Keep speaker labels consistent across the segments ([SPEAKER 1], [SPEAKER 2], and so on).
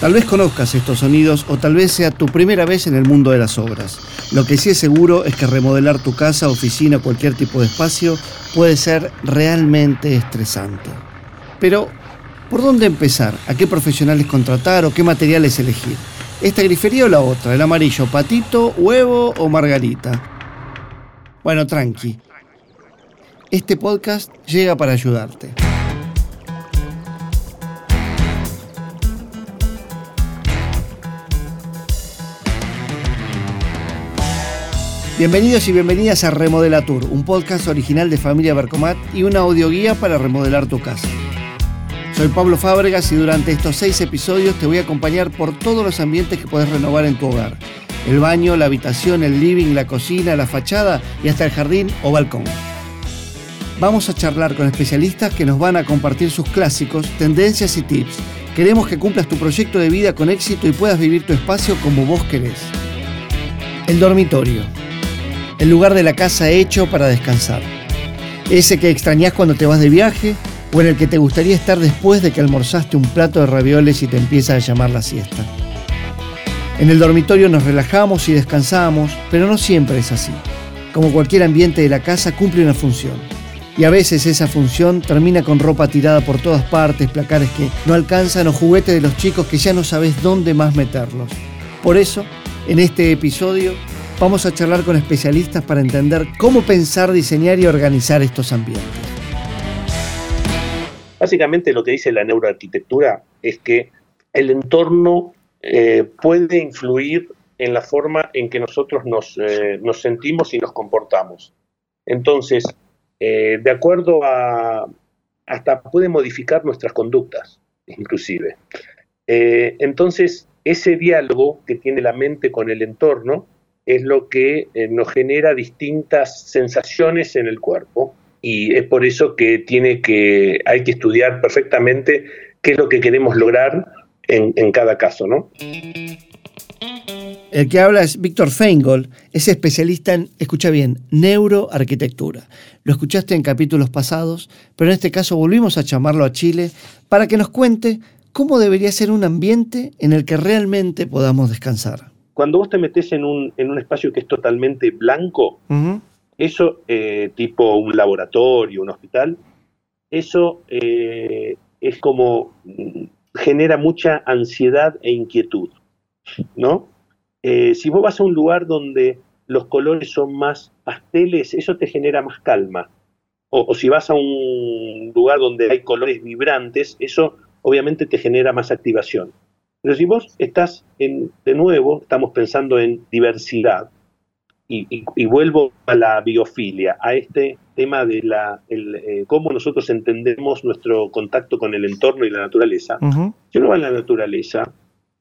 [SPEAKER 1] Tal vez conozcas estos sonidos o tal vez sea tu primera vez en el mundo de las obras. Lo que sí es seguro es que remodelar tu casa, oficina o cualquier tipo de espacio puede ser realmente estresante. Pero, ¿por dónde empezar? ¿A qué profesionales contratar o qué materiales elegir? ¿Esta grifería o la otra? ¿El amarillo patito, huevo o margarita? Bueno, tranqui. Este podcast llega para ayudarte. Bienvenidos y bienvenidas a Remodela Tour, un podcast original de Familia Bercomat y una audioguía para remodelar tu casa. Soy Pablo Fábregas y durante estos seis episodios te voy a acompañar por todos los ambientes que puedes renovar en tu hogar. El baño, la habitación, el living, la cocina, la fachada y hasta el jardín o balcón. Vamos a charlar con especialistas que nos van a compartir sus clásicos, tendencias y tips. Queremos que cumplas tu proyecto de vida con éxito y puedas vivir tu espacio como vos querés. El dormitorio el lugar de la casa hecho para descansar. Ese que extrañás cuando te vas de viaje o en el que te gustaría estar después de que almorzaste un plato de ravioles y te empieza a llamar la siesta. En el dormitorio nos relajamos y descansamos, pero no siempre es así. Como cualquier ambiente de la casa cumple una función. Y a veces esa función termina con ropa tirada por todas partes, placares que no alcanzan o juguetes de los chicos que ya no sabes dónde más meterlos. Por eso, en este episodio Vamos a charlar con especialistas para entender cómo pensar, diseñar y organizar estos ambientes.
[SPEAKER 2] Básicamente lo que dice la neuroarquitectura es que el entorno eh, puede influir en la forma en que nosotros nos, eh, sentimos y nos comportamos. Entonces, eh, de acuerdo a, hasta puede modificar nuestras conductas, inclusive. entonces, ese diálogo que tiene la mente con el entorno es lo que eh, nos genera distintas sensaciones en el cuerpo y es por eso que tiene que hay que estudiar perfectamente qué es lo que queremos lograr en, cada caso, ¿no?
[SPEAKER 1] El que habla es Víctor Feingold, es especialista en, escucha bien, neuroarquitectura. Lo escuchaste en capítulos pasados, pero en este caso volvimos a llamarlo a Chile para que nos cuente cómo debería ser un ambiente en el que realmente podamos descansar
[SPEAKER 2] cuando vos te metes en un, en un espacio que es totalmente blanco, eso, eh, tipo un laboratorio, un hospital, eso eh, es como mm, genera mucha ansiedad e inquietud, ¿no? Eh, si vos vas a un lugar donde los colores son más pasteles, eso te genera más calma. o, si vas a un lugar donde hay colores vibrantes, eso obviamente te genera más activación. Pero si vos estás en, de nuevo, estamos pensando en diversidad, y, vuelvo a la biofilia, a este tema de la, eh, cómo nosotros entendemos nuestro contacto con el entorno y la naturaleza. Si uno va a la naturaleza,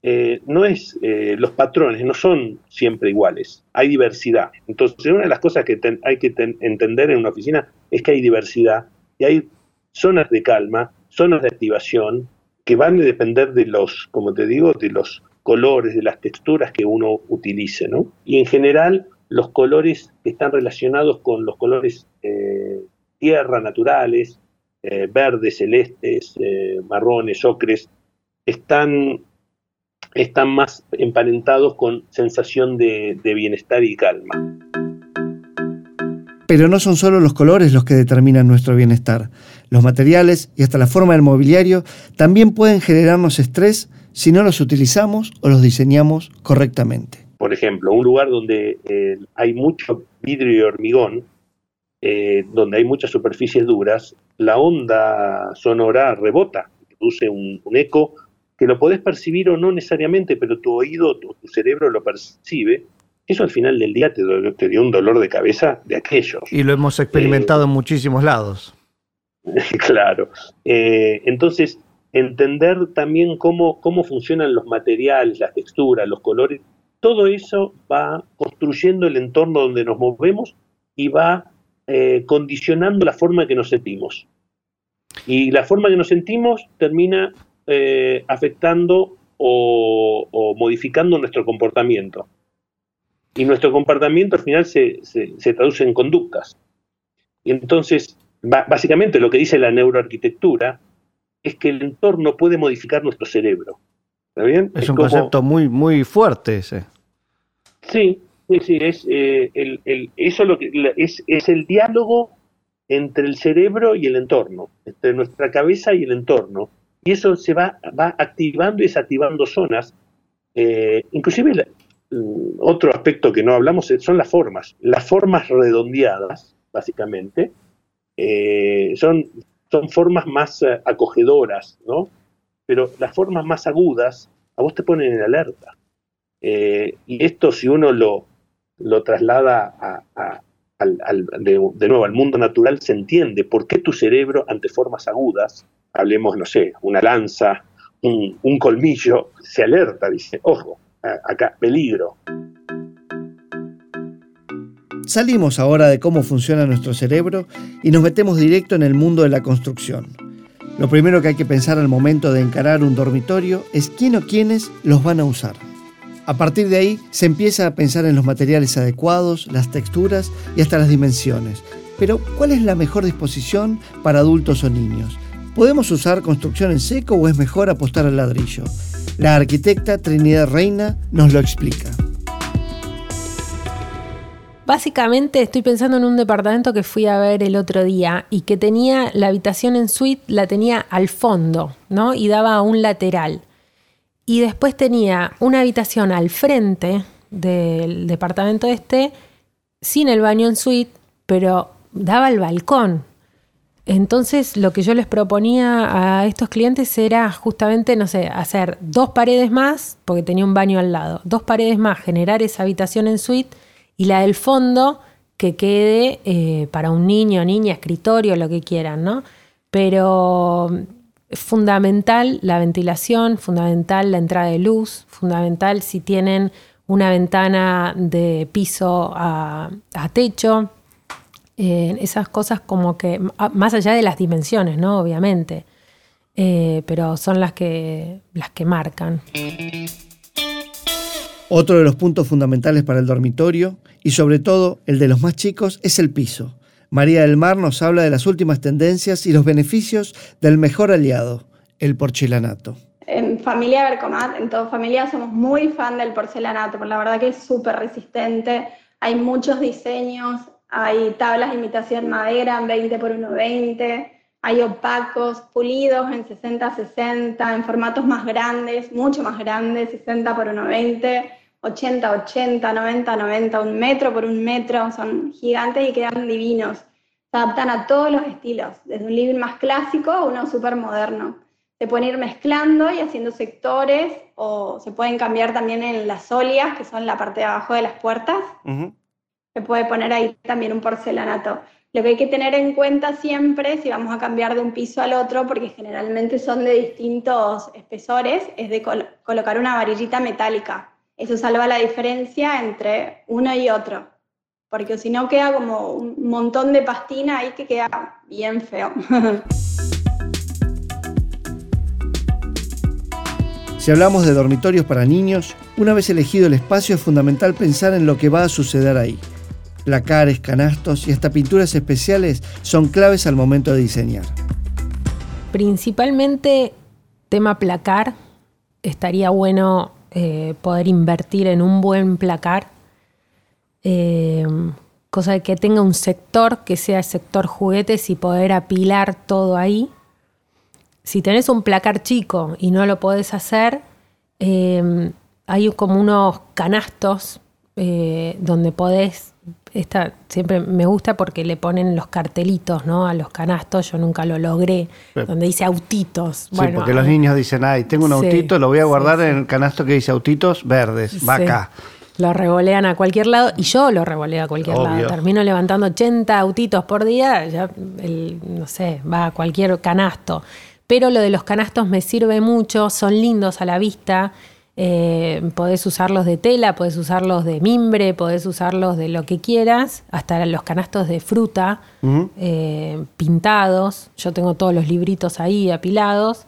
[SPEAKER 2] eh, no es, eh, los patrones no son siempre iguales, hay diversidad. Entonces, una de las cosas que hay que entender en una oficina es que hay diversidad y hay zonas de calma, zonas de activación, que van a depender de los, como te digo, de los colores, de las texturas que uno utilice, ¿no? Y en general, los colores que están relacionados con los colores eh, tierra naturales, eh, verdes, celestes, eh, marrones, ocres, están, están más emparentados con sensación de bienestar y calma.
[SPEAKER 1] Pero no son solo los colores los que determinan nuestro bienestar. Los materiales y hasta la forma del mobiliario también pueden generarnos estrés si no los utilizamos o los diseñamos correctamente.
[SPEAKER 2] Por ejemplo, un lugar donde eh, hay mucho vidrio y hormigón, eh, donde hay muchas superficies duras, la onda sonora rebota, produce un, eco que lo podés percibir o no necesariamente, pero tu oído, tu, tu cerebro lo percibe eso al final del día te, dio un dolor de cabeza de aquello.
[SPEAKER 1] Y lo hemos experimentado en muchísimos lados.
[SPEAKER 2] claro. Eh, entonces, entender también cómo, cómo funcionan los materiales, las texturas, los colores, todo eso va construyendo el entorno donde nos movemos y va eh, condicionando la forma que nos sentimos. Y la forma que nos sentimos termina eh, afectando o modificando nuestro comportamiento. Y nuestro comportamiento al final se, traduce en conductas. Y entonces, básicamente lo que dice la neuroarquitectura es que el entorno puede modificar nuestro cerebro. ¿Está bien?
[SPEAKER 1] Es, un concepto muy, muy fuerte ese.
[SPEAKER 2] Sí, sí, sí, es, eh, el, eso lo que, es, es el diálogo entre el cerebro y el entorno, entre nuestra cabeza y el entorno. Y eso se va, va activando y desactivando zonas. Eh, inclusive otro aspecto que no hablamos son las formas. Las formas redondeadas, básicamente, eh, son, son formas más eh, acogedoras, ¿no? Pero las formas más agudas a vos te ponen en alerta. y esto si uno lo, lo traslada a, de, nuevo al mundo natural, se entiende por qué tu cerebro ante formas agudas, hablemos, no sé, una lanza, un, colmillo, se alerta, dice, ojo, acá, peligro.
[SPEAKER 1] Salimos ahora de cómo funciona nuestro cerebro y nos metemos directo en el mundo de la construcción. Lo primero que hay que pensar al momento de encarar un dormitorio es quién o quiénes los van a usar. A partir de ahí se empieza a pensar en los materiales adecuados, las texturas y hasta las dimensiones. Pero, ¿cuál es la mejor disposición para adultos o niños? ¿Podemos usar construcción en seco o es mejor apostar al ladrillo? La arquitecta Trinidad Reina nos lo explica.
[SPEAKER 3] Básicamente estoy pensando en un departamento que fui a ver el otro día y que tenía la habitación en suite, la tenía al fondo, ¿no? Y daba a un lateral. Y después tenía una habitación al frente del departamento este, sin el baño en suite, pero daba al balcón. Entonces lo que yo les proponía a estos clientes era justamente, no sé, hacer dos paredes más, porque tenía un baño al lado, dos paredes más, generar esa habitación en suite y la del fondo que quede eh, para un niño, niña, escritorio, lo que quieran, ¿no? Pero fundamental la ventilación, fundamental la entrada de luz, fundamental si tienen una ventana de piso a, techo, eh, esas cosas como que, más allá de las dimensiones, ¿no? Obviamente, eh, pero son las que, las que marcan.
[SPEAKER 1] Otro de los puntos fundamentales para el dormitorio, y sobre todo el de los más chicos, es el piso. María del Mar nos habla de las últimas tendencias y los beneficios del mejor aliado, el porcelanato.
[SPEAKER 4] En familia Bercomat, en toda familia, somos muy fan del porcelanato, porque la verdad que es súper resistente. Hay muchos diseños, hay tablas de imitación madera en 20 por 1,20, hay opacos, pulidos en 60-60, en formatos más grandes, mucho más grandes, 60 por 1,20, 80-80, 90-90, un metro por un metro, son gigantes y quedan divinos. Se adaptan a todos los estilos, desde un living más clásico a uno súper moderno. Se pueden ir mezclando y haciendo sectores o se pueden cambiar también en las olias, que son la parte de abajo de las puertas. Se puede poner ahí también un porcelanato. Lo que hay que tener en cuenta siempre, si vamos a cambiar de un piso al otro, porque generalmente son de distintos espesores, es de colocar una varillita metálica eso salva la diferencia entre uno y otro, porque si no queda como un montón de pastina ahí que queda bien feo.
[SPEAKER 1] Si hablamos de dormitorios para niños, una vez elegido el espacio es fundamental pensar en lo que va a suceder ahí. Placares, canastos y hasta pinturas especiales son claves al momento de diseñar.
[SPEAKER 3] Principalmente tema placar, estaría bueno eh, poder invertir en un buen placar, eh, cosa de que tenga un sector que sea el sector juguetes y poder apilar todo ahí. Si tenés un placar chico y no lo podés hacer, eh, hay como unos canastos donde podés esta siempre me gusta porque le ponen los cartelitos, ¿no? A los canastos, yo nunca lo logré, donde dice autitos.
[SPEAKER 1] Sí, porque los niños dicen, ay, tengo un autito, lo voy a guardar en el canasto que dice autitos verdes, va acá.
[SPEAKER 3] Lo revolean a cualquier lado y yo lo revoleo a cualquier lado. Termino levantando 80 autitos por día, ya no sé, va a cualquier canasto. Pero lo de los canastos me sirve mucho, son lindos a la vista eh, podés usarlos de tela, podés usarlos de mimbre, podés usarlos de lo que quieras, hasta los canastos de fruta eh, pintados. Yo tengo todos los libritos ahí apilados.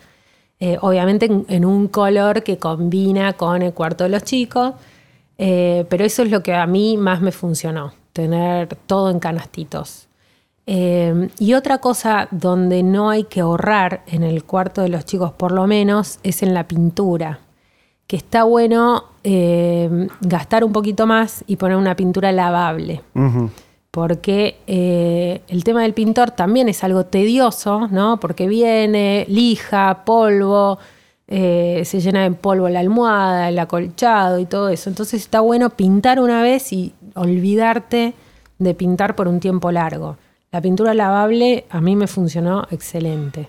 [SPEAKER 3] Eh, obviamente en, un color que combina con el cuarto de los chicos. pero eso es lo que a mí más me funcionó, tener todo en canastitos. y otra cosa donde no hay que ahorrar en el cuarto de los chicos por lo menos es en la pintura. Que está bueno eh, gastar un poquito más y poner una pintura lavable. Porque eh, el tema del pintor también es algo tedioso, ¿no? Porque viene, lija, polvo, eh, se llena de polvo la almohada, el acolchado y todo eso. Entonces está bueno pintar una vez y olvidarte de pintar por un tiempo largo. La pintura lavable a mí me funcionó excelente.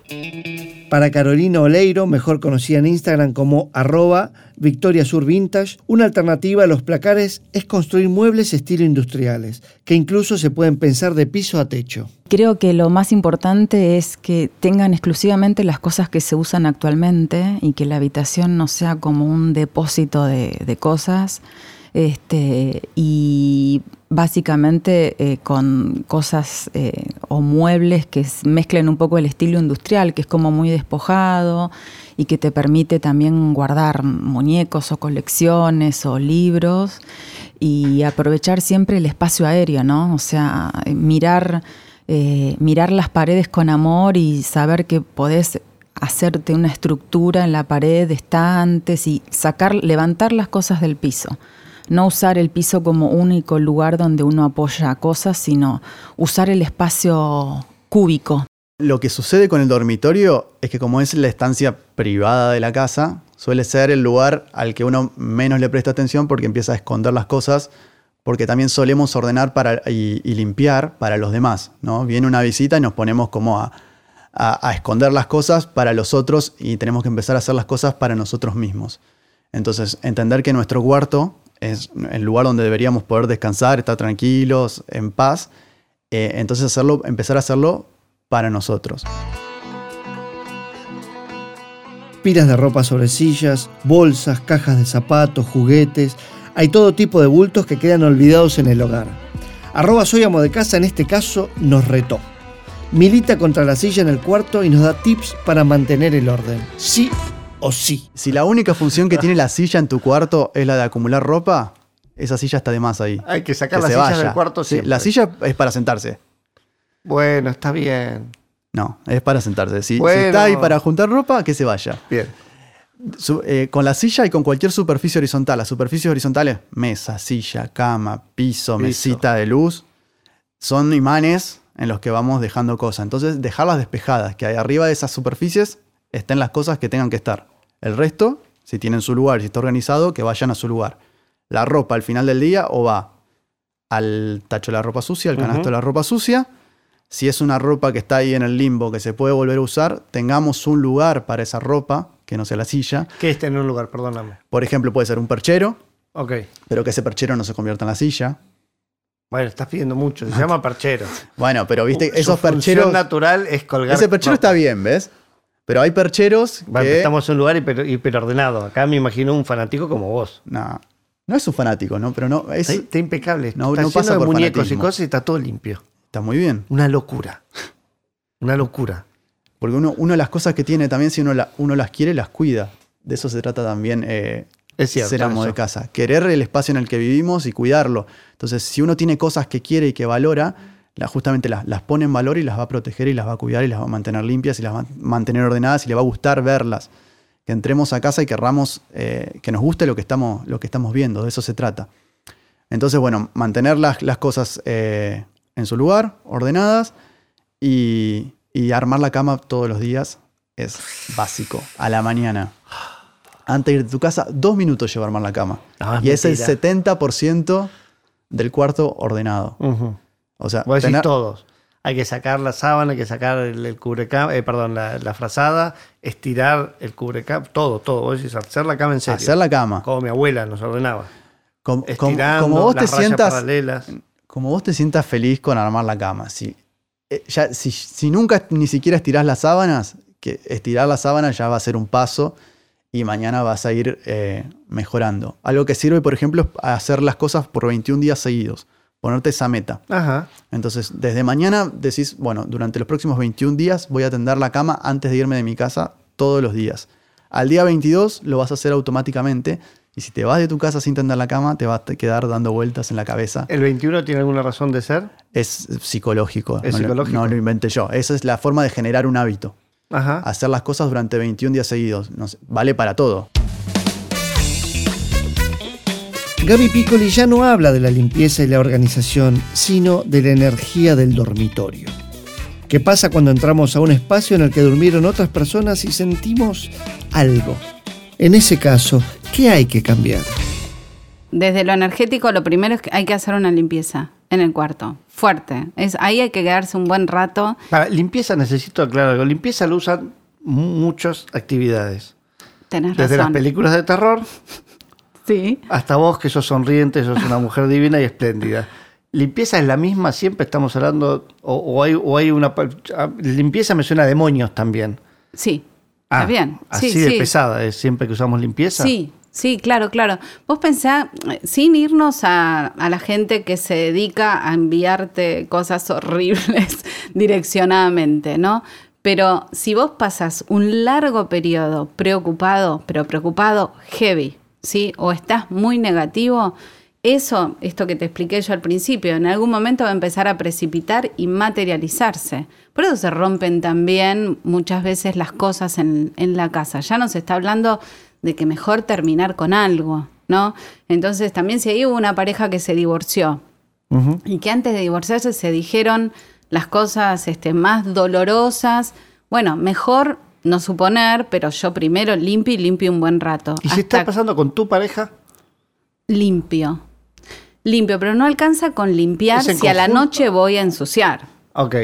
[SPEAKER 1] Para Carolina Oleiro, mejor conocida en Instagram como arroba Victoria Sur Vintage, una alternativa a los placares es construir muebles estilo industriales, que incluso se pueden pensar de piso a techo.
[SPEAKER 5] Creo que lo más importante es que tengan exclusivamente las cosas que se usan actualmente y que la habitación no sea como un depósito de, de cosas este, y básicamente eh, con cosas eh, o muebles que mezclen un poco el estilo industrial, que es como muy despojado y que te permite también guardar muñecos o colecciones o libros y aprovechar siempre el espacio aéreo, ¿no? O sea, mirar, eh, mirar las paredes con amor y saber que podés hacerte una estructura en la pared estantes y sacar, levantar las cosas del piso no usar el piso como único lugar donde uno apoya cosas, sino usar el espacio cúbico.
[SPEAKER 6] Lo que sucede con el dormitorio es que como es la estancia privada de la casa, suele ser el lugar al que uno menos le presta atención porque empieza a esconder las cosas, porque también solemos ordenar para, y, limpiar para los demás. ¿no? Viene una visita y nos ponemos como a, a esconder las cosas para los otros y tenemos que empezar a hacer las cosas para nosotros mismos. Entonces, entender que nuestro cuarto es el lugar donde deberíamos poder descansar, estar tranquilos, en paz. Eh, entonces hacerlo, empezar a hacerlo para nosotros.
[SPEAKER 1] Pilas de ropa sobre sillas, bolsas, cajas de zapatos, juguetes. Hay todo tipo de bultos que quedan olvidados en el hogar. Arroba Soy Amo de Casa en este caso nos retó. Milita contra la silla en el cuarto y nos da tips para mantener el orden. Sí o sí.
[SPEAKER 6] Si la única función que tiene la silla en tu cuarto es la de acumular ropa, esa silla está de más ahí.
[SPEAKER 1] Hay que sacar la silla del cuarto siempre.
[SPEAKER 6] la silla es para sentarse.
[SPEAKER 1] Bueno, está bien.
[SPEAKER 6] No, es para sentarse. Si, está ahí para juntar ropa, que se vaya.
[SPEAKER 1] Bien.
[SPEAKER 6] Eh, con la silla y con cualquier superficie horizontal. Las superficies horizontales, mesa, silla, cama, piso, mesita de luz, son imanes en los que vamos dejando cosas. Entonces, dejarlas despejadas, que ahí arriba de esas superficies estén las cosas que tengan que estar. El resto, si tienen su lugar, si está organizado, que vayan a su lugar. La ropa al final del día o va al tacho de la ropa sucia, al canasto de la ropa sucia. Si es una ropa que está ahí en el limbo, que se puede volver a usar, tengamos un lugar para esa ropa, que no sea la silla.
[SPEAKER 1] ¿Qué es tener un lugar? Perdóname.
[SPEAKER 6] Por ejemplo, puede ser un perchero.
[SPEAKER 1] Ok.
[SPEAKER 6] Pero que ese perchero no se convierta en la silla.
[SPEAKER 1] Bueno, estás pidiendo mucho. Se llama perchero.
[SPEAKER 6] Bueno, pero viste, esos percheros.
[SPEAKER 1] natural es colgar.
[SPEAKER 6] Ese perchero está bien, ¿ves? Pero hay percheros que...
[SPEAKER 1] Estamos en un lugar hiperordenado. Acá me imagino un fanático como vos.
[SPEAKER 6] No, no es un fanático, ¿no? Pero no es...
[SPEAKER 1] Está, impecable. No, está no pasa de muñecos y cosas y está todo limpio.
[SPEAKER 6] Está muy bien.
[SPEAKER 1] Una locura. Una locura.
[SPEAKER 6] Porque uno, de las cosas que tiene también, si uno, uno las quiere, las cuida. De eso se trata también eh,
[SPEAKER 1] es cierto,
[SPEAKER 6] ser amo de casa. Querer el espacio en el que vivimos y cuidarlo. Entonces, si uno tiene cosas que quiere y que valora, justamente las, las, pone en valor y las va a proteger y las va a cuidar y las va a mantener limpias y las va a mantener ordenadas y le va a gustar verlas. Que entremos a casa y querramos eh, que nos guste lo que, estamos, lo que estamos viendo, de eso se trata. Entonces, bueno, mantener las, las cosas eh, en su lugar, ordenadas y, y armar la cama todos los días es básico, a la mañana. Antes de ir de tu casa, dos minutos lleva a armar la cama. Ah, y es el 70% del cuarto ordenado.
[SPEAKER 1] O sea, Vos decís todos. Hay que sacar la sábana, hay que sacar el, el cubrecama, eh, perdón, la, frazada, estirar el cubrecama, todo, todo. Vos decís, hacer la cama en serio.
[SPEAKER 6] Hacer la cama.
[SPEAKER 1] Como mi abuela nos ordenaba.
[SPEAKER 6] como, vos te sientas, Como vos te sientas feliz con armar la cama. Si, eh, ya, si, nunca ni siquiera estirás las sábanas, que estirar las sábanas ya va a ser un paso y mañana vas a ir eh, mejorando. Algo que sirve, por ejemplo, es hacer las cosas por 21 días seguidos ponerte esa meta.
[SPEAKER 1] Ajá.
[SPEAKER 6] Entonces, desde mañana decís, bueno, durante los próximos 21 días voy a tender la cama antes de irme de mi casa todos los días. Al día 22 lo vas a hacer automáticamente y si te vas de tu casa sin tender la cama, te vas a quedar dando vueltas en la cabeza.
[SPEAKER 1] ¿El 21 tiene alguna razón de ser?
[SPEAKER 6] Es psicológico.
[SPEAKER 1] ¿Es psicológico?
[SPEAKER 6] no lo inventé yo. Esa es la forma de generar un hábito.
[SPEAKER 1] Ajá.
[SPEAKER 6] Hacer las cosas durante 21 días seguidos. vale para todo.
[SPEAKER 1] Gaby Piccoli ya no habla de la limpieza y la organización, sino de la energía del dormitorio. ¿Qué pasa cuando entramos a un espacio en el que durmieron otras personas y sentimos algo? En ese caso, ¿qué hay que cambiar?
[SPEAKER 7] Desde lo energético, lo primero es que hay que hacer una limpieza en el cuarto. Fuerte. Es, ahí hay que quedarse un buen rato.
[SPEAKER 1] Para limpieza necesito aclarar algo. Limpieza lo usan muchas actividades.
[SPEAKER 7] Tenés
[SPEAKER 1] Desde las
[SPEAKER 7] razón.
[SPEAKER 1] películas de terror
[SPEAKER 7] Sí.
[SPEAKER 1] hasta vos que sos sonriente, sos una mujer divina y espléndida. ¿Limpieza es la misma? Siempre estamos hablando, o, o hay, o hay una... ah, Limpieza me suena a demonios también.
[SPEAKER 7] Sí.
[SPEAKER 1] Ah,
[SPEAKER 7] Está bien.
[SPEAKER 1] Así
[SPEAKER 7] sí,
[SPEAKER 1] de
[SPEAKER 7] sí.
[SPEAKER 1] pesada es siempre que usamos limpieza.
[SPEAKER 7] Sí, sí, claro, claro. Vos pensá, eh, sin irnos a, a la gente que se dedica a enviarte cosas horribles direccionadamente, ¿no? Pero si vos pasas un largo periodo preocupado, pero preocupado heavy, ¿sí? O estás muy negativo, eso, esto que te expliqué yo al principio, en algún momento va a empezar a precipitar y materializarse. Por eso se rompen también muchas veces las cosas en, en la casa. Ya no se está hablando de que mejor terminar con algo, ¿no? Entonces también si ahí hubo una pareja que se divorció y que antes de divorciarse se dijeron las cosas este, más dolorosas, bueno, mejor no suponer, pero yo primero limpio y limpio un buen rato.
[SPEAKER 1] ¿Y si está pasando con tu pareja?
[SPEAKER 7] limpio. Limpio, pero no alcanza con limpiar
[SPEAKER 1] ¿Es en
[SPEAKER 7] si a la noche voy a ensuciar.
[SPEAKER 1] Ok.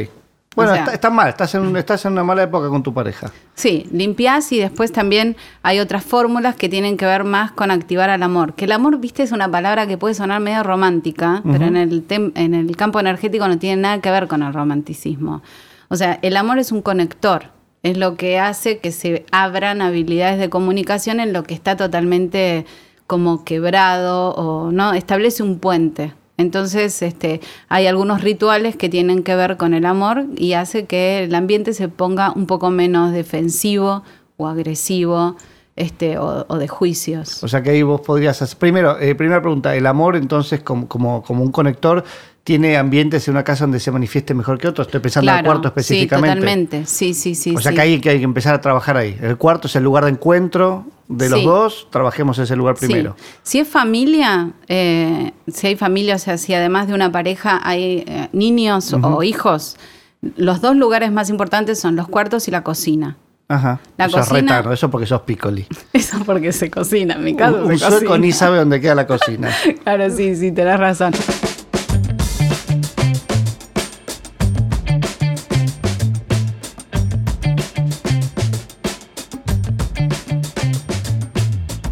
[SPEAKER 1] Bueno,
[SPEAKER 7] O sea-
[SPEAKER 1] está, está mal, estás en, estás en una mala época con tu pareja.
[SPEAKER 7] Sí, limpias y después también hay otras fórmulas que tienen que ver más con activar al amor. Que el amor, viste, es una palabra que puede sonar medio romántica, pero en el, tem- en el campo energético no tiene nada que ver con el romanticismo. O sea, el amor es un conector, es lo que hace que se abran habilidades de comunicación en lo que está totalmente como quebrado o no, establece un puente. Entonces, este, hay algunos rituales que tienen que ver con el amor y hace que el ambiente se ponga un poco menos defensivo o agresivo este, o, o de juicios.
[SPEAKER 1] O sea que ahí vos podrías hacer. Primero, eh, primera pregunta: ¿el amor entonces, como, como, como un conector, tiene ambientes en una casa donde se manifieste mejor que otro? Estoy pensando en el cuarto específicamente.
[SPEAKER 7] Sí, totalmente. Sí, sí, sí.
[SPEAKER 1] o sea
[SPEAKER 7] sí.
[SPEAKER 1] que hay que, hay que empezar a trabajar ahí. El cuarto es el lugar de encuentro de los
[SPEAKER 7] Sí.
[SPEAKER 1] dos, trabajemos ese lugar
[SPEAKER 7] Sí.
[SPEAKER 1] primero.
[SPEAKER 7] Si es familia, eh, si hay familia, o sea, si además de una pareja hay eh, niños o hijos, los dos lugares más importantes son los cuartos y la cocina.
[SPEAKER 1] Ajá.
[SPEAKER 7] La
[SPEAKER 1] eso es
[SPEAKER 7] cocina-
[SPEAKER 1] retano, eso porque sos picoli.
[SPEAKER 7] Eso porque se cocina, en mi caso
[SPEAKER 1] Un, un sueco ni sabe dónde queda la cocina.
[SPEAKER 7] Claro, sí, sí, tenés razón.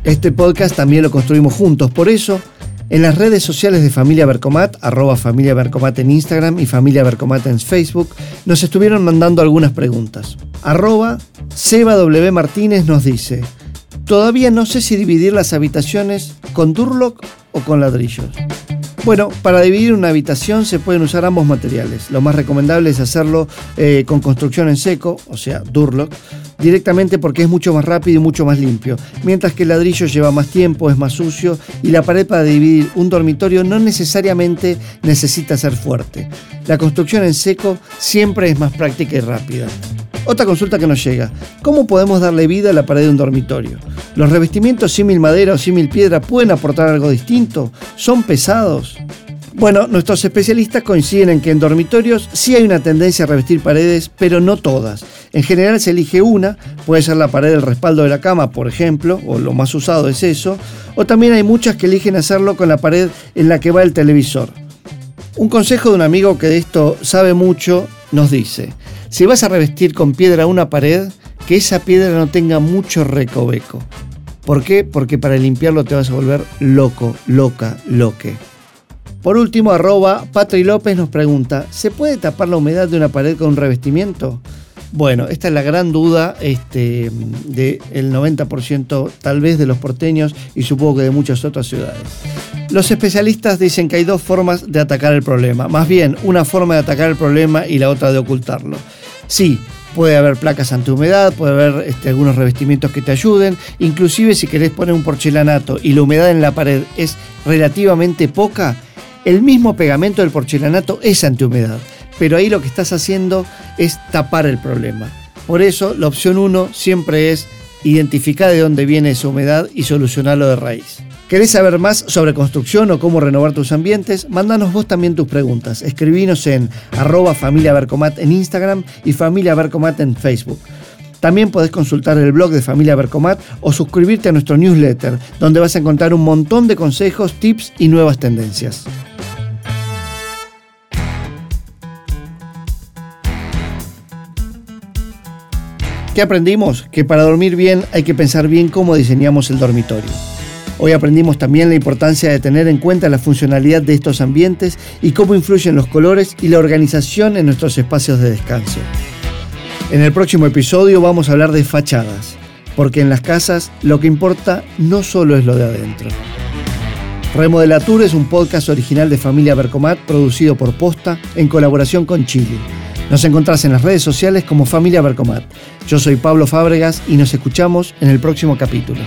[SPEAKER 1] Este podcast también lo construimos juntos, por eso en las redes sociales de Familia Bercomat, arroba Familia Bercomat en Instagram y Familia Bercomat en Facebook, nos estuvieron mandando algunas preguntas. Arroba Seba W. Martínez nos dice, todavía no sé si dividir las habitaciones con Durlock o con ladrillos. Bueno, para dividir una habitación se pueden usar ambos materiales. Lo más recomendable es hacerlo eh, con construcción en seco, o sea, Durlock, directamente porque es mucho más rápido y mucho más limpio. Mientras que el ladrillo lleva más tiempo, es más sucio y la pared para dividir un dormitorio no necesariamente necesita ser fuerte. La construcción en seco siempre es más práctica y rápida. Otra consulta que nos llega. ¿Cómo podemos darle vida a la pared de un dormitorio? ¿Los revestimientos símil madera o símil piedra pueden aportar algo distinto? ¿Son pesados? Bueno, nuestros especialistas coinciden en que en dormitorios sí hay una tendencia a revestir paredes, pero no todas. En general se elige una, puede ser la pared del respaldo de la cama, por ejemplo, o lo más usado es eso, o también hay muchas que eligen hacerlo con la pared en la que va el televisor. Un consejo de un amigo que de esto sabe mucho nos dice, si vas a revestir con piedra una pared, que esa piedra no tenga mucho recoveco. ¿Por qué? Porque para limpiarlo te vas a volver loco, loca, loque. Por último, arroba Patri López nos pregunta, ¿se puede tapar la humedad de una pared con un revestimiento? Bueno, esta es la gran duda este, del 90% tal vez de los porteños y supongo que de muchas otras ciudades. Los especialistas dicen que hay dos formas de atacar el problema, más bien una forma de atacar el problema y la otra de ocultarlo. Sí, puede haber placas antihumedad, puede haber este, algunos revestimientos que te ayuden, inclusive si querés poner un porcelanato y la humedad en la pared es relativamente poca, el mismo pegamento del porcelanato es antihumedad, pero ahí lo que estás haciendo es tapar el problema. Por eso la opción 1 siempre es identificar de dónde viene esa humedad y solucionarlo de raíz. ¿Querés saber más sobre construcción o cómo renovar tus ambientes? Mándanos vos también tus preguntas. Escribinos en arroba familia Bercomat en Instagram y familia Bercomat en Facebook. También podés consultar el blog de Familia Bercomat o suscribirte a nuestro newsletter, donde vas a encontrar un montón de consejos, tips y nuevas tendencias. ¿Qué aprendimos? Que para dormir bien hay que pensar bien cómo diseñamos el dormitorio. Hoy aprendimos también la importancia de tener en cuenta la funcionalidad de estos ambientes y cómo influyen los colores y la organización en nuestros espacios de descanso. En el próximo episodio vamos a hablar de fachadas, porque en las casas lo que importa no solo es lo de adentro. Remodelatur es un podcast original de Familia Bercomat producido por Posta en colaboración con Chile. Nos encontrás en las redes sociales como Familia Bercomat. Yo soy Pablo Fábregas y nos escuchamos en el próximo capítulo.